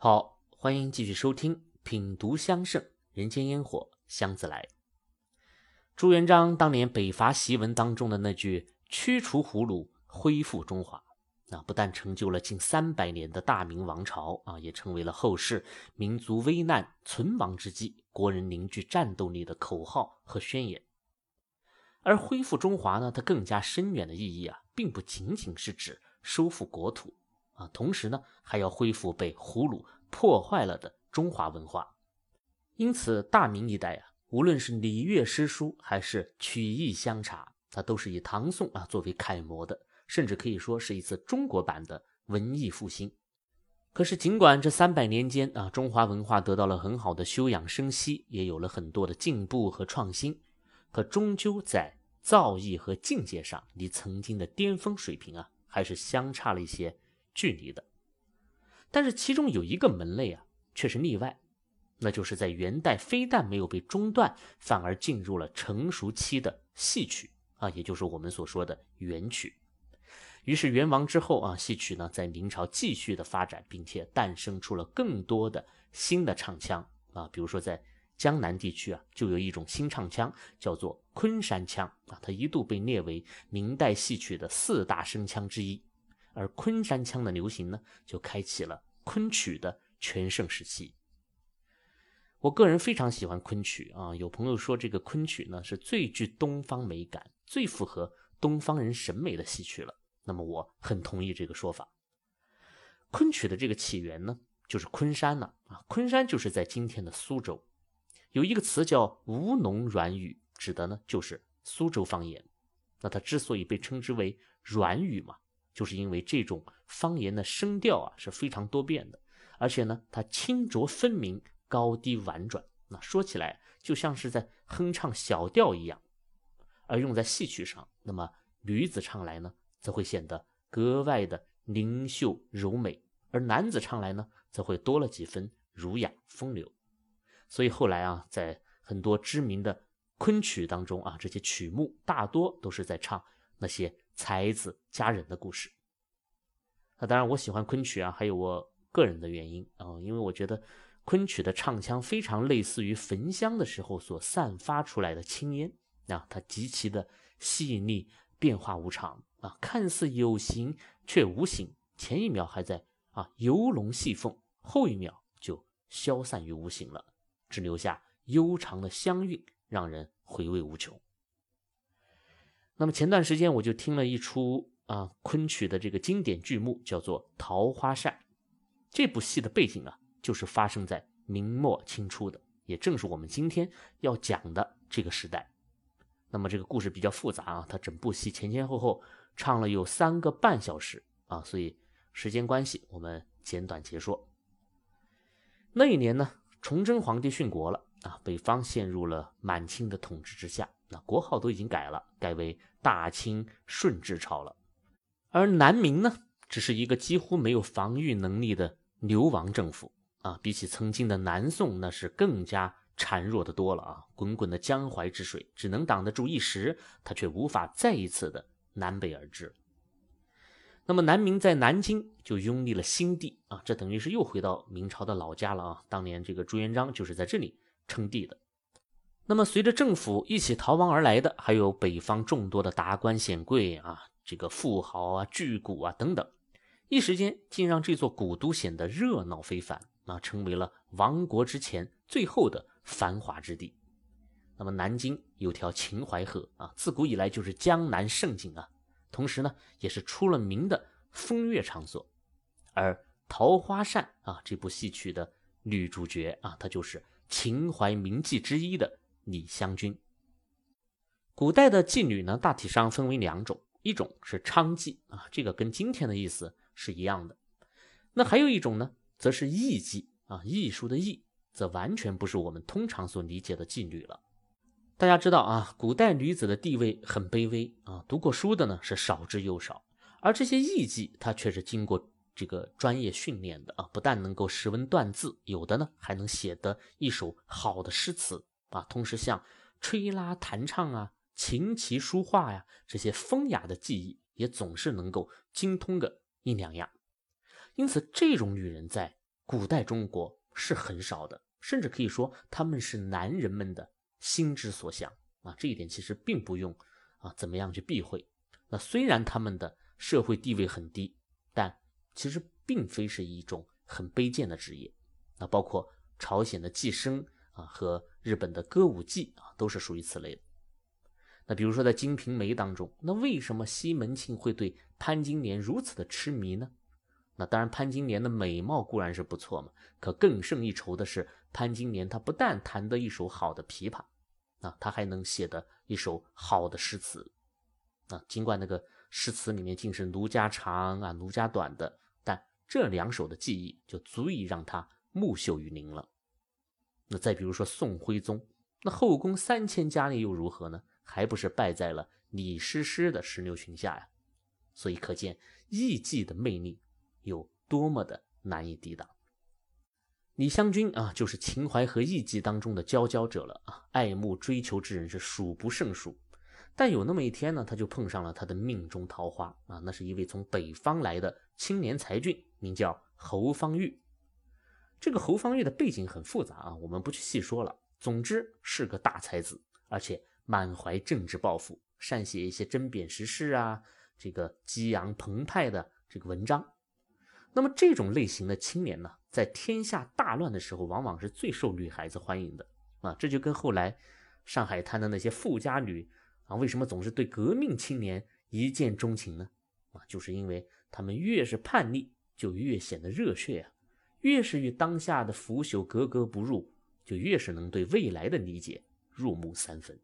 好，欢迎继续收听品读香盛人间烟火香自来。朱元璋当年北伐檄文当中的那句“驱除胡虏，恢复中华”，那不但成就了近三百年的大明王朝啊，也成为了后世民族危难存亡之际国人凝聚战斗力的口号和宣言。而恢复中华呢，它更加深远的意义啊，并不仅仅是指收复国土啊，同时呢，还要恢复被胡虏破坏了的中华文化。因此，大明一代啊。无论是礼乐诗书还是曲艺香茶，它都是以唐宋啊作为楷模的，甚至可以说是一次中国版的文艺复兴。可是，尽管这三百年间啊，中华文化得到了很好的休养生息，也有了很多的进步和创新，可终究在造诣和境界上，离曾经的巅峰水平啊，还是相差了一些距离的。但是，其中有一个门类啊，却是例外。那就是在元代，非但没有被中断，反而进入了成熟期的戏曲啊，也就是我们所说的元曲。于是元王之后啊，戏曲呢在明朝继续的发展，并且诞生出了更多的新的唱腔啊，比如说在江南地区啊，就有一种新唱腔叫做昆山腔啊，它一度被列为明代戏曲的四大声腔之一。而昆山腔的流行呢，就开启了昆曲的全盛时期。我个人非常喜欢昆曲啊，有朋友说这个昆曲呢是最具东方美感、最符合东方人审美的戏曲了。那么我很同意这个说法。昆曲的这个起源呢，就是昆山了啊，昆山就是在今天的苏州，有一个词叫吴侬软语，指的呢就是苏州方言。那它之所以被称之为软语嘛，就是因为这种方言的声调啊是非常多变的，而且呢它清浊分明。高低婉转，那说起来就像是在哼唱小调一样，而用在戏曲上，那么女子唱来呢，则会显得格外的灵秀柔美，而男子唱来呢，则会多了几分儒雅风流。所以后来啊，在很多知名的昆曲当中啊，这些曲目大多都是在唱那些才子佳人的故事。那当然，我喜欢昆曲啊，还有我个人的原因啊，因为我觉得。昆曲的唱腔非常类似于焚香的时候所散发出来的青烟啊，它极其的细腻，变化无常啊，看似有形却无形，前一秒还在啊游龙戏凤，后一秒就消散于无形了，只留下悠长的香韵，让人回味无穷。那么前段时间我就听了一出啊昆曲的这个经典剧目，叫做《桃花扇》，这部戏的背景啊。就是发生在明末清初的，也正是我们今天要讲的这个时代。那么这个故事比较复杂啊，它整部戏前前后后唱了有三个半小时啊，所以时间关系，我们简短结说。那一年呢，崇祯皇帝殉国了啊，北方陷入了满清的统治之下，那国号都已经改了，改为大清顺治朝了。而南明呢，只是一个几乎没有防御能力的流亡政府。啊，比起曾经的南宋，那是更加孱弱的多了啊！滚滚的江淮之水只能挡得住一时，他却无法再一次的南北而治。那么南明在南京就拥立了新帝啊，这等于是又回到明朝的老家了啊！当年这个朱元璋就是在这里称帝的。那么随着政府一起逃亡而来的，还有北方众多的达官显贵啊，这个富豪啊、巨贾啊等等，一时间竟让这座古都显得热闹非凡。啊成为了亡国之前最后的繁华之地。那么南京有条秦淮河啊，自古以来就是江南胜景啊，同时呢也是出了名的风月场所。而《桃花扇》啊这部戏曲的女主角啊，她就是秦淮名妓之一的李香君。古代的妓女呢，大体上分为两种，一种是娼妓啊，这个跟今天的意思是一样的。那还有一种呢？则是艺妓啊，艺术的艺，则完全不是我们通常所理解的妓女了。大家知道啊，古代女子的地位很卑微啊，读过书的呢是少之又少，而这些艺妓，她却是经过这个专业训练的啊，不但能够识文断字，有的呢还能写得一首好的诗词啊，同时像吹拉弹唱啊、琴棋书画呀这些风雅的技艺，也总是能够精通个一两样。因此，这种女人在古代中国是很少的，甚至可以说他们是男人们的心之所向啊。这一点其实并不用啊怎么样去避讳。那虽然他们的社会地位很低，但其实并非是一种很卑贱的职业。那包括朝鲜的寄生啊和日本的歌舞伎啊，都是属于此类的。那比如说在《金瓶梅》当中，那为什么西门庆会对潘金莲如此的痴迷呢？那当然，潘金莲的美貌固然是不错嘛，可更胜一筹的是潘金莲，她不但弹得一手好的琵琶，啊，她还能写得一首好的诗词，啊，尽管那个诗词里面尽是奴家长啊，奴家短的，这两首的技艺就足以让他木秀于林了。那再比如说宋徽宗，那后宫三千佳丽又如何呢？还不是败在了李师师的石榴裙下呀，所以可见艺妓的魅力有多么的难以抵挡。李香君啊，就是秦淮河艺妓当中的佼佼者了啊，爱慕追求之人是数不胜数。但有那么一天呢，他就碰上了他的命中桃花啊，那是一位从北方来的青年才俊，名叫侯方域。这个侯方域的背景很复杂啊，我们不去细说了。总之是个大才子，而且。满怀政治抱负，善写一些针砭时事啊，这个激昂澎湃的这个文章。那么这种类型的青年呢，在天下大乱的时候，往往是最受女孩子欢迎的啊。这就跟后来上海滩的那些富家女啊，为什么总是对革命青年一见钟情呢？啊，就是因为他们越是叛逆，就越显得热血啊；越是与当下的腐朽格格不入，就越是能对未来的理解入木三分。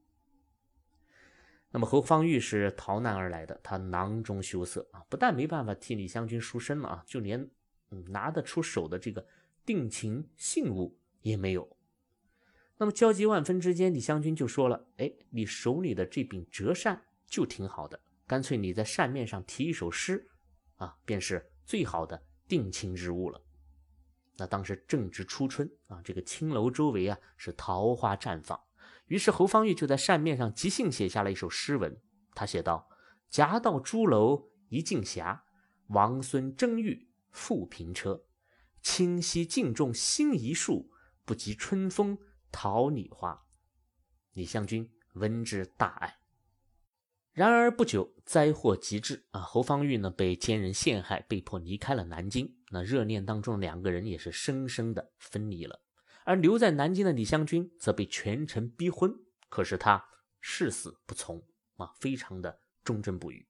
那么侯方域是逃难而来的，他囊中羞涩啊，不但没办法替李香君赎身了啊，就连拿得出手的这个定情信物也没有。那么焦急万分之间，李香君就说了：“哎，你手里的这柄折扇就挺好的，干脆你在扇面上题一首诗，啊，便是最好的定情之物了。”那当时正值初春啊，这个青楼周围啊是桃花绽放。于是侯方域就在扇面上即兴写下了一首诗文。他写道：“夹道朱楼一径霞，王孙争玉复平车。清溪尽种新一树，不及春风桃李花。”李香君闻之大爱。然而不久，灾祸即至啊！侯方域呢被奸人陷害，被迫离开了南京。那热恋当中两个人也是生生的分离了。而留在南京的李香君则被权臣逼婚，可是他誓死不从啊，非常的忠贞不渝。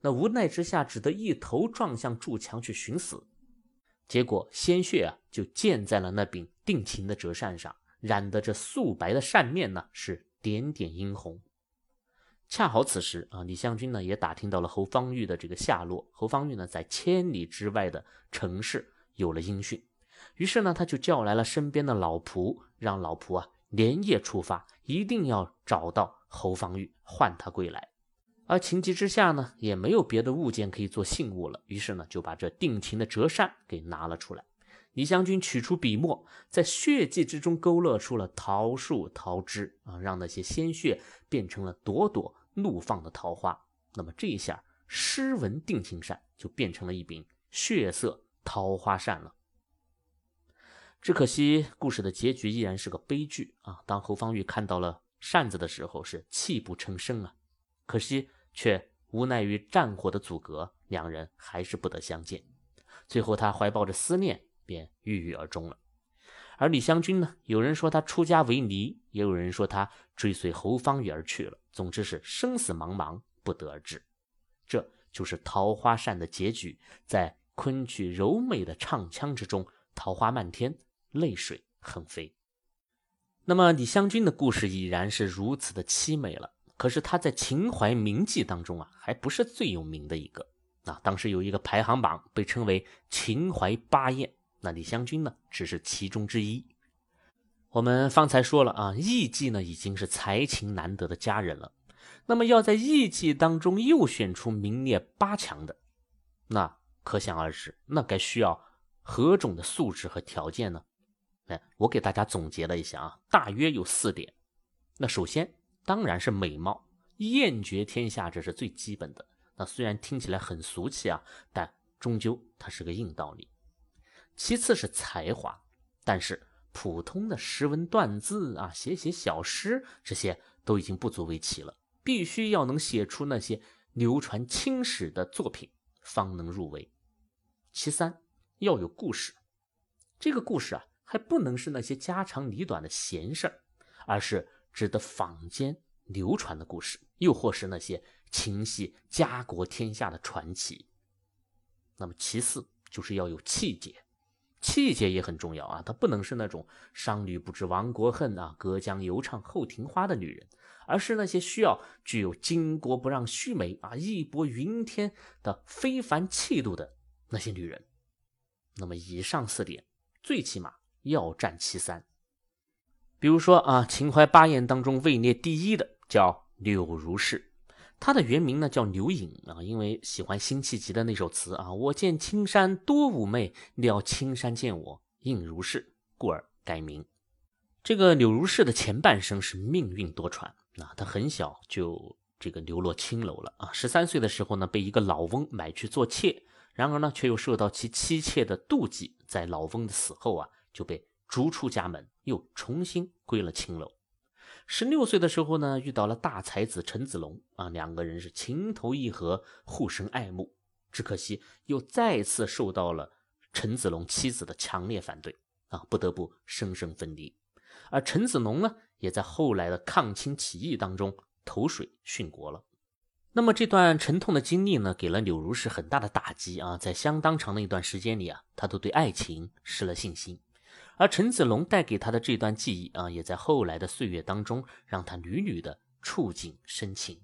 那无奈之下，只得一头撞向筑墙去寻死。结果鲜血啊，就溅在了那柄定情的折扇上，染得这素白的扇面呢是点点殷红。恰好此时啊，李香君呢也打听到了侯方域的这个下落。侯方域呢在千里之外的城市有了音讯。于是呢，他就叫来了身边的老仆，让老仆啊连夜出发，一定要找到侯方域，唤他归来。而情急之下呢，也没有别的物件可以做信物了，于是呢，就把这定情的折扇给拿了出来。李香君取出笔墨，在血迹之中勾勒出了桃树、桃枝啊，让那些鲜血变成了朵朵怒放的桃花。那么这一下，诗文定情扇就变成了一柄血色桃花扇了。只可惜，故事的结局依然是个悲剧啊！当侯方域看到了扇子的时候，是泣不成声啊。可惜，却无奈于战火的阻隔，两人还是不得相见。最后，他怀抱着思念，便郁郁而终了。而李香君呢？有人说他出家为尼，也有人说他追随侯方域而去了。总之是生死茫茫，不得而知。这就是桃花扇的结局，在昆曲柔美的唱腔之中，桃花漫天。泪水横飞。那么李香君的故事已然是如此的凄美了。可是他在秦淮名妓当中啊，还不是最有名的一个。啊，当时有一个排行榜，被称为秦淮八艳。那李香君呢，只是其中之一。我们方才说了啊，艺妓呢已经是才情难得的佳人了。那么要在艺妓当中又选出名列八强的，那可想而知，那该需要何种的素质和条件呢？哎，我给大家总结了一下啊，大约有四点。那首先当然是美貌，艳绝天下，这是最基本的。那虽然听起来很俗气啊，但终究它是个硬道理。其次是才华，但是普通的诗文断字啊，写写小诗，这些都已经不足为奇了。必须要能写出那些流传青史的作品，方能入围。其三，要有故事。这个故事啊，还不能是那些家长里短的闲事儿，而是值得坊间流传的故事，又或是那些情系家国天下的传奇。那么，其四就是要有气节，气节也很重要啊，她不能是那种商女不知亡国恨啊，隔江犹唱后庭花的女人。而是那些需要具有巾帼不让须眉啊，义薄云天的非凡气度的那些女人。那么以上四点，最起码要占其三。比如说啊，秦淮八艳当中位列第一的叫柳如是，他的原名呢叫柳隐啊，因为喜欢辛弃疾的那首词啊，“我见青山多妩媚，料青山见我应如是”，故而改名。这个柳如是的前半生是命运多舛。啊他很小就这个流落青楼了啊！十三岁的时候呢，被一个老翁买去做妾，然而呢，却又受到其妻妾的妒忌，在老翁的死后啊，就被逐出家门，又重新归了青楼。十六岁的时候呢，遇到了大才子陈子龙啊，两个人是情投意合，互生爱慕。只可惜又再次受到了陈子龙妻子的强烈反对啊，不得不生生分离。而陈子龙呢？也在后来的抗清起义当中投水殉国了。那么这段沉痛的经历呢，给了柳如是很大的打击啊！在相当长的一段时间里啊，他都对爱情失了信心。而陈子龙带给他的这段记忆啊，也在后来的岁月当中让他屡屡的触景生情。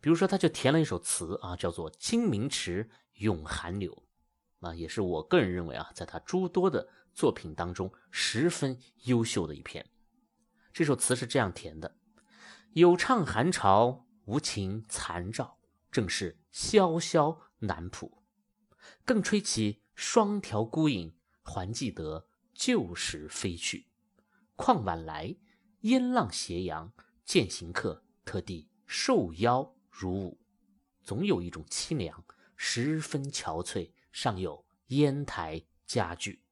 比如说，他就填了一首词啊，叫做《清明池咏寒柳》，啊，也是我个人认为啊，在他诸多的作品当中十分优秀的一篇。这首词是这样填的：有唱寒潮，无情残照，正是萧萧南浦。更吹起双条孤影，还记得旧时飞去。况晚来，烟浪斜阳，见行客特地受邀如舞。总有一种凄凉，十分憔悴，尚有烟台佳句。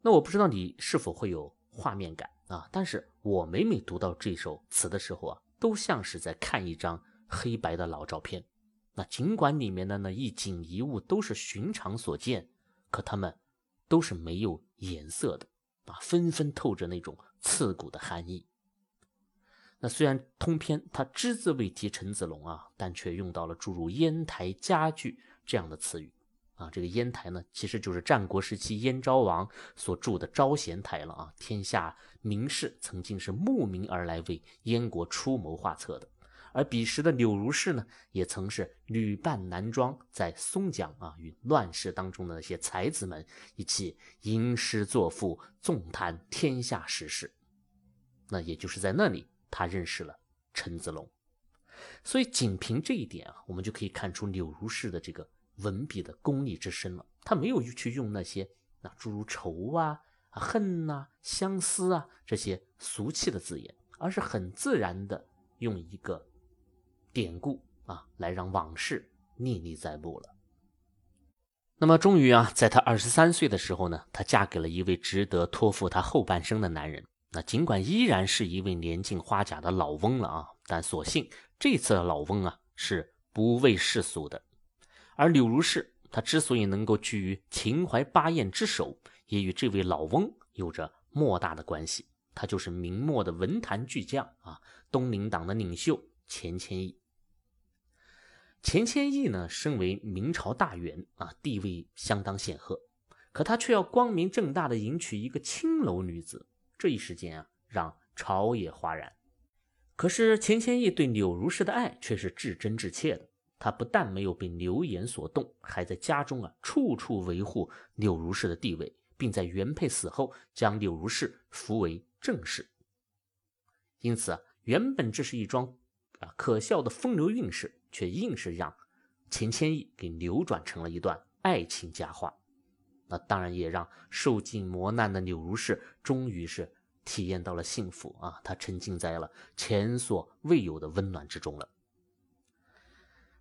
那我不知道你是否会有画面感。啊！但是我每每读到这首词的时候啊，都像是在看一张黑白的老照片。那尽管里面的那一景一物都是寻常所见，可他们都是没有颜色的啊，纷纷透着那种刺骨的寒意。那虽然通篇他只字未提陈子龙啊，但却用到了诸如烟台佳句这样的词语。啊，这个烟台呢，其实就是战国时期燕昭王所筑的招贤台了啊。天下名士曾经是慕名而来为燕国出谋划策的，而彼时的柳如是呢，也曾是女扮男装，在松江啊，与乱世当中的那些才子们一起吟诗作赋，纵谈天下时事。那也就是在那里，他认识了陈子龙。所以，仅凭这一点啊，我们就可以看出柳如是的这个。文笔的功力之深了，他没有去用那些那诸如愁啊、恨呐、相思啊这些俗气的字眼，而是很自然的用一个典故啊来让往事历历在目了。那么，终于啊，在她二十三岁的时候呢，她嫁给了一位值得托付她后半生的男人。那尽管依然是一位年近花甲的老翁了啊，但所幸这次的老翁啊是不畏世俗的。而柳如是，她之所以能够居于秦淮八艳之首，也与这位老翁有着莫大的关系。他就是明末的文坛巨匠啊，东林党的领袖钱谦益。钱谦益呢，身为明朝大员啊，地位相当显赫，可他却要光明正大的迎娶一个青楼女子，这一时间啊，让朝野哗然。可是钱谦益对柳如是的爱却是至真至切的。他不但没有被流言所动，还在家中啊处处维护柳如是的地位，并在原配死后将柳如是扶为正室。因此啊，原本这是一桩啊可笑的风流韵事，却硬是让钱谦益给扭转成了一段爱情佳话。那当然也让受尽磨难的柳如是终于是体验到了幸福啊，他沉浸在了前所未有的温暖之中了。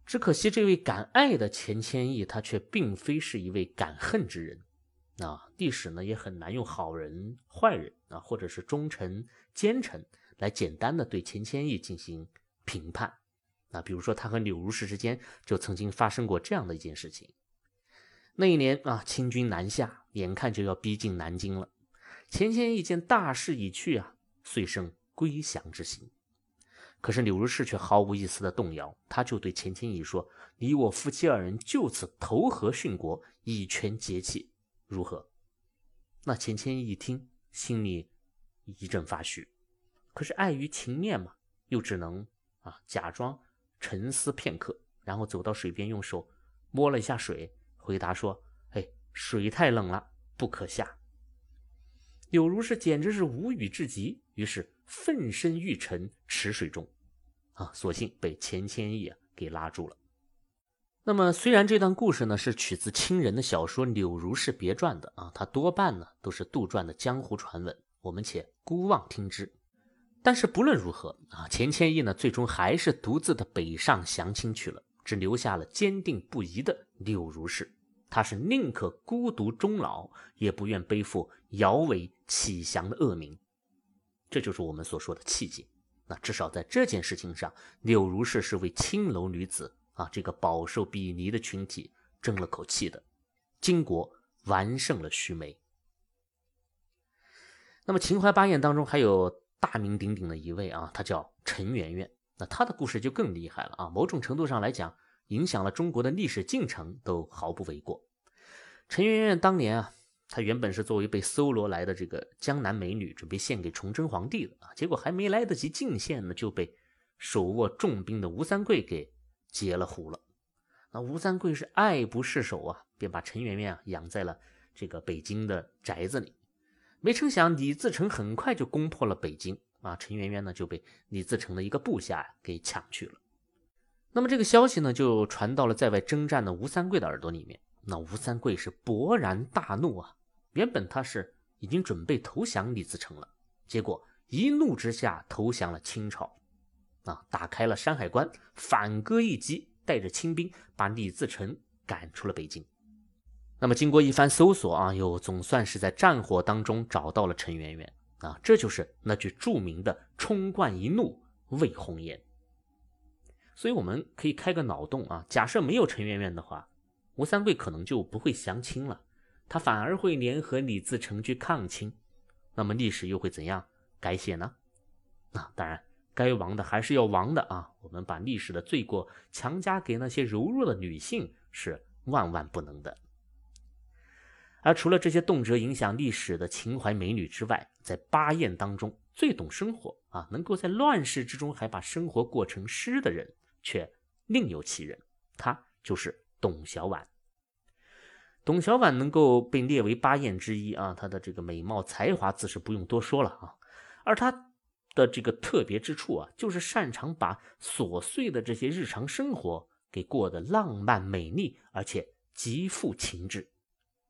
只可惜，这位敢爱的钱谦益，他却并非是一位敢恨之人啊，历史呢也很难用好人、坏人啊，或者是忠臣、奸臣来简单的对钱谦益进行评判。啊，比如说他和柳如是之间就曾经发生过这样的一件事情。那一年啊，清军南下，眼看就要逼近南京了。钱谦益见大势已去啊，遂生归降之心。可是柳如是却毫无一丝的动摇，他就对钱谦益说：“你我夫妻二人就此投河殉国，以权节气，如何？”那钱谦益一听，心里一阵发虚，可是碍于情面嘛，又只能啊假装。沉思片刻，然后走到水边，用手摸了一下水，回答说：“哎，水太冷了，不可下。”柳如是简直是无语至极，于是奋身欲沉池水中，啊，所幸被钱谦益啊给拉住了。那么，虽然这段故事呢是取自清人的小说《柳如是别传》的啊，它多半呢都是杜撰的江湖传闻，我们且姑妄听之。但是不论如何啊，钱谦益呢，最终还是独自的北上降清去了，只留下了坚定不移的柳如是。他是宁可孤独终老，也不愿背负摇尾乞降的恶名。这就是我们所说的气节。那至少在这件事情上，柳如是是为青楼女子啊这个饱受鄙夷的群体争了口气的。金国完胜了须眉。那么秦淮八艳当中还有。大名鼎鼎的一位啊，他叫陈圆圆。那他的故事就更厉害了啊，某种程度上来讲，影响了中国的历史进程都毫不为过。陈圆圆当年啊，她原本是作为被搜罗来的这个江南美女，准备献给崇祯皇帝的啊，结果还没来得及进献呢，就被手握重兵的吴三桂给截了胡了。那吴三桂是爱不释手啊，便把陈圆圆啊养在了这个北京的宅子里。没成想，李自成很快就攻破了北京啊！陈圆圆呢就被李自成的一个部下给抢去了。那么这个消息呢就传到了在外征战的吴三桂的耳朵里面。那吴三桂是勃然大怒啊！原本他是已经准备投降李自成了，结果一怒之下投降了清朝啊！打开了山海关，反戈一击，带着清兵把李自成赶出了北京。那么经过一番搜索啊，又总算是在战火当中找到了陈圆圆啊，这就是那句著名的“冲冠一怒为红颜”。所以我们可以开个脑洞啊，假设没有陈圆圆的话，吴三桂可能就不会降清了，他反而会联合李自成去抗清，那么历史又会怎样改写呢？那当然，该亡的还是要亡的啊！我们把历史的罪过强加给那些柔弱的女性是万万不能的。而除了这些动辄影响历史的秦淮美女之外，在八艳当中最懂生活啊，能够在乱世之中还把生活过成诗的人，却另有其人，他就是董小宛。董小宛能够被列为八艳之一啊，她的这个美貌才华自是不用多说了啊，而她的这个特别之处啊，就是擅长把琐碎的这些日常生活给过得浪漫美丽，而且极富情致。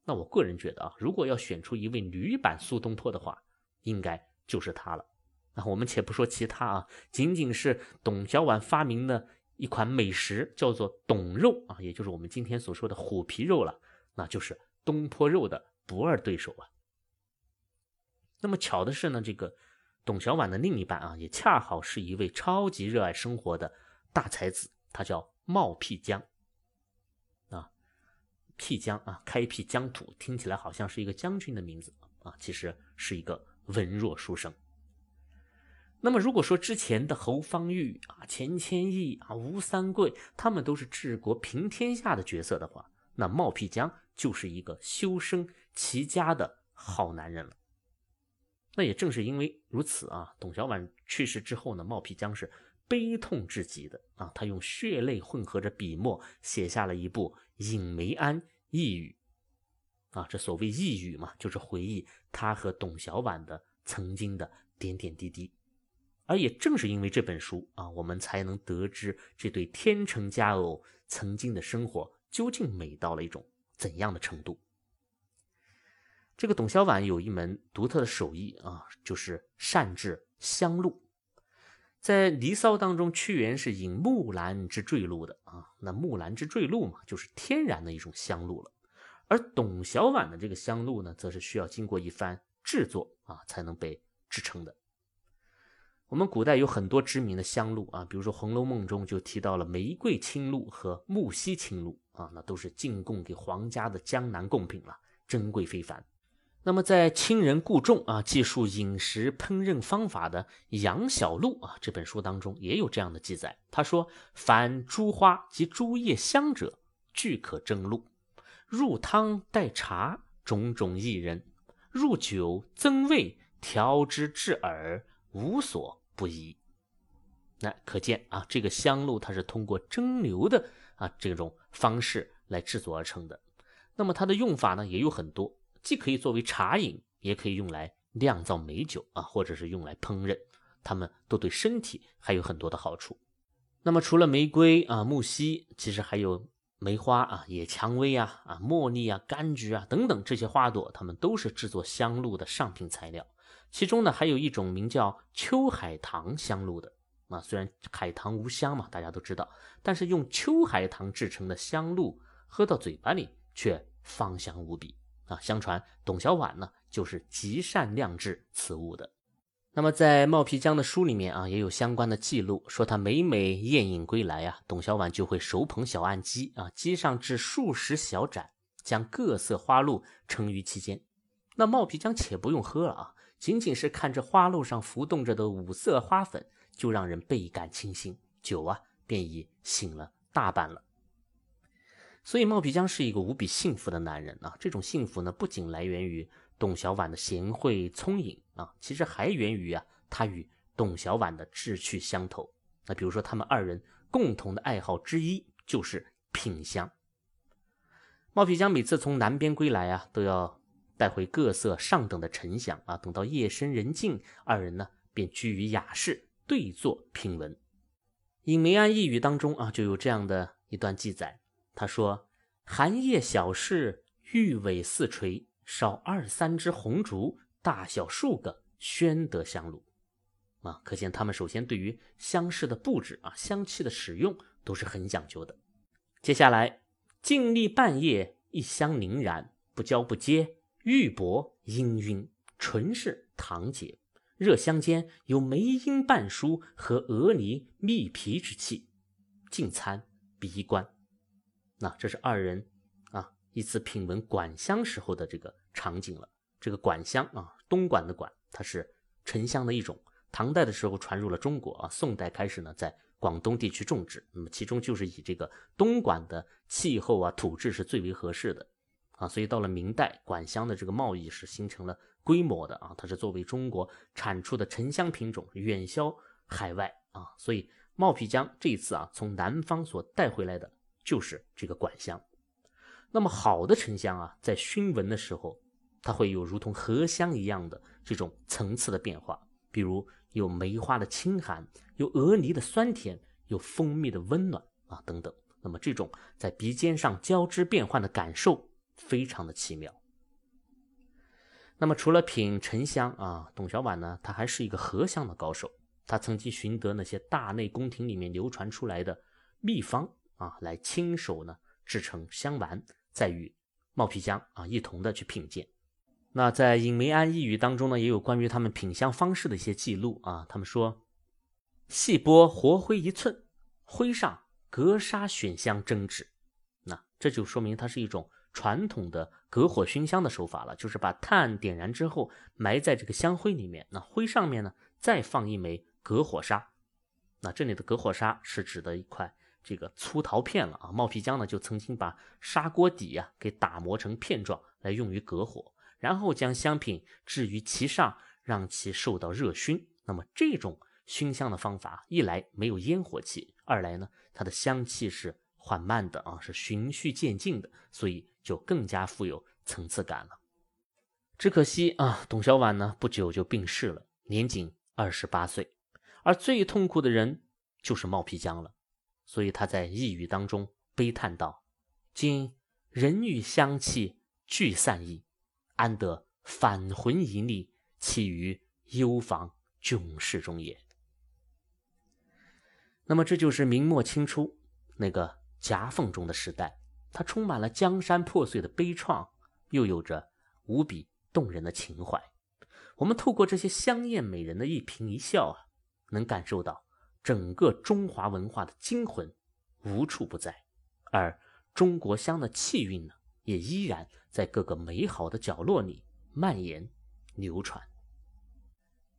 那我个人觉得啊，如果要选出一位女版苏东坡的话，应该就是她了。那我们且不说其他啊，仅仅是董小宛发明的一款美食叫做董肉啊，也就是我们今天所说的虎皮肉了，那就是东坡肉的不二对手啊。那么巧的是呢，这个董小宛的另一半啊，也恰好是一位超级热爱生活的大才子，他叫冒辟疆。辟疆啊，开辟疆土，听起来好像是一个将军的名字啊，其实是一个文弱书生。那么，如果说之前的侯方域啊、钱谦益啊、吴三桂，他们都是治国平天下的角色的话，那冒辟疆就是一个修身齐家的好男人了。那也正是因为如此啊，董小宛去世之后呢，冒辟疆是悲痛至极的啊，他用血泪混合着笔墨写下了一部。尹梅庵忆语啊，这所谓忆语嘛，就是回忆他和董小宛的曾经的点点滴滴。而也正是因为这本书啊，我们才能得知这对天成佳偶曾经的生活究竟美到了一种怎样的程度。这个董小宛有一门独特的手艺啊，就是善制香露。在《离骚》当中，屈原是引木兰之坠露的啊，那木兰之坠露嘛，就是天然的一种香露了。而董小宛的这个香露呢，则是需要经过一番制作啊，才能被制成的。我们古代有很多知名的香露啊，比如说《红楼梦》中就提到了玫瑰青露和木樨青露啊，那都是进贡给皇家的江南贡品了，珍贵非凡。那么在《清人故重啊记述饮食烹饪方法的杨小璐啊这本书当中也有这样的记载，他说：凡诸花及诸叶香者，俱可蒸露；入汤代茶，种种薏仁；入酒增味，调之至耳，无所。不宜，那可见啊，这个香露它是通过蒸馏的啊这种方式来制作而成的。那么它的用法呢也有很多，既可以作为茶饮，也可以用来酿造美酒啊，或者是用来烹饪，它们都对身体还有很多的好处。那么除了玫瑰啊、木樨，其实还有梅花啊、野蔷薇啊、啊茉莉啊、柑橘啊等等这些花朵，它们都是制作香露的上品材料。其中呢，还有一种名叫秋海棠香露的啊，虽然海棠无香嘛，大家都知道，但是用秋海棠制成的香露，喝到嘴巴里却芳香无比啊。相传董小宛呢，就是极善酿制此物的。那么在冒皮江的书里面啊，也有相关的记录，说他每每宴饮归来啊，董小宛就会手捧小案几啊，机上置数十小盏，将各色花露盛于其间。那冒皮江且不用喝了啊。仅仅是看着花露上浮动着的五色花粉，就让人倍感清新，酒啊便已醒了大半了。所以冒皮江是一个无比幸福的男人啊！这种幸福呢，不仅来源于董小宛的贤惠聪颖啊，其实还源于啊他与董小宛的志趣相投。那比如说，他们二人共同的爱好之一就是品香。冒皮江每次从南边归来啊，都要。带回各色上等的沉香啊，等到夜深人静，二人呢便居于雅室对坐品闻。《尹梅庵一语》当中啊，就有这样的一段记载。他说：“寒夜小室，玉尾四垂，烧二三支红烛，大小数个，宣得香炉。”啊，可见他们首先对于香室的布置啊，香气的使用都是很讲究的。接下来，静立半夜，一香凝然，不交不接。玉帛氤氲，纯是堂姐。热香间有梅英半书和鹅泥蜜皮之气，尽参鼻观。那这是二人啊一次品闻管香时候的这个场景了。这个管香啊，东莞的管，它是沉香的一种。唐代的时候传入了中国啊，宋代开始呢在广东地区种植。那么其中就是以这个东莞的气候啊土质是最为合适的。啊，所以到了明代，管香的这个贸易是形成了规模的啊，它是作为中国产出的沉香品种远销海外啊，所以冒皮江这一次啊，从南方所带回来的就是这个管香。那么好的沉香啊，在熏闻的时候，它会有如同荷香一样的这种层次的变化，比如有梅花的清寒，有鹅梨的酸甜，有蜂蜜的温暖啊等等。那么这种在鼻尖上交织变换的感受。非常的奇妙。那么除了品沉香啊，董小宛呢，他还是一个荷香的高手。他曾经寻得那些大内宫廷里面流传出来的秘方啊，来亲手呢制成香丸，再与冒皮江啊一同的去品鉴。那在《尹梅庵一语》当中呢，也有关于他们品香方式的一些记录啊。他们说，细剥活灰一寸，灰上隔沙选香蒸制。那这就说明它是一种。传统的隔火熏香的手法了，就是把炭点燃之后埋在这个香灰里面，那灰上面呢再放一枚隔火砂。那这里的隔火砂是指的一块这个粗陶片了啊。冒皮江呢就曾经把砂锅底呀给打磨成片状来用于隔火，然后将香品置于其上，让其受到热熏。那么这种熏香的方法，一来没有烟火气，二来呢它的香气是缓慢的啊，是循序渐进的，所以。就更加富有层次感了。只可惜啊，董小宛呢不久就病逝了，年仅二十八岁。而最痛苦的人就是冒皮江了，所以他在呓语当中悲叹道：“今人与香气俱散矣，安得返魂一粒，栖于幽房囧室中也？”那么这就是明末清初那个夹缝中的时代。它充满了江山破碎的悲怆，又有着无比动人的情怀。我们透过这些香艳美人的一颦一笑啊，能感受到整个中华文化的精魂无处不在，而中国香的气韵呢，也依然在各个美好的角落里蔓延流传。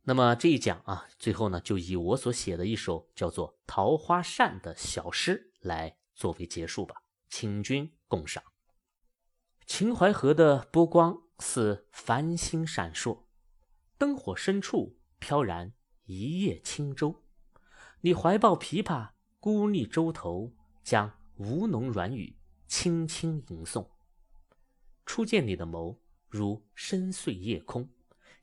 那么这一讲啊，最后呢，就以我所写的一首叫做《桃花扇》的小诗来作为结束吧，请君共赏。秦淮河的波光似繁星闪烁。灯火深处飘然一叶轻舟，你怀抱琵琶孤立舟头，将吴侬软语轻轻吟诵。初见你的眸如深邃夜空，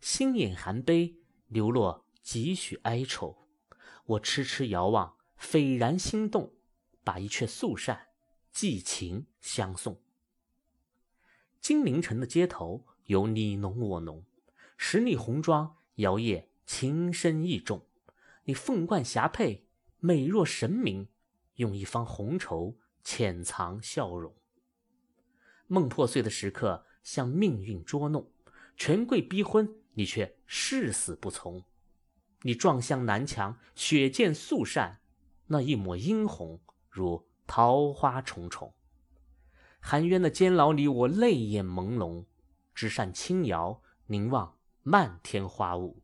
心眼含悲，流落几许哀愁。我痴痴遥望，斐然心动，把一阙素扇寄情相送。金陵城的街头有你侬我侬。十里红妆摇曳，情深意重。你凤冠霞帔，美若神明，用一方红绸潜藏笑容。梦破碎的时刻，向命运捉弄，权贵逼婚，你却誓死不从。你撞向南墙，血溅素扇，那一抹殷红，如桃花重重。含冤的监牢里，我泪眼朦胧，纸扇轻摇，凝望。漫天花雾，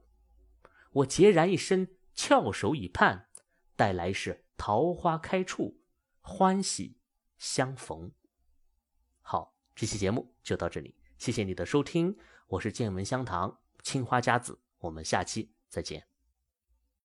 我孑然一身，翘首以盼，带来是桃花开处，欢喜相逢。好，这期节目就到这里，谢谢你的收听，我是见闻香堂青花家子，我们下期再见。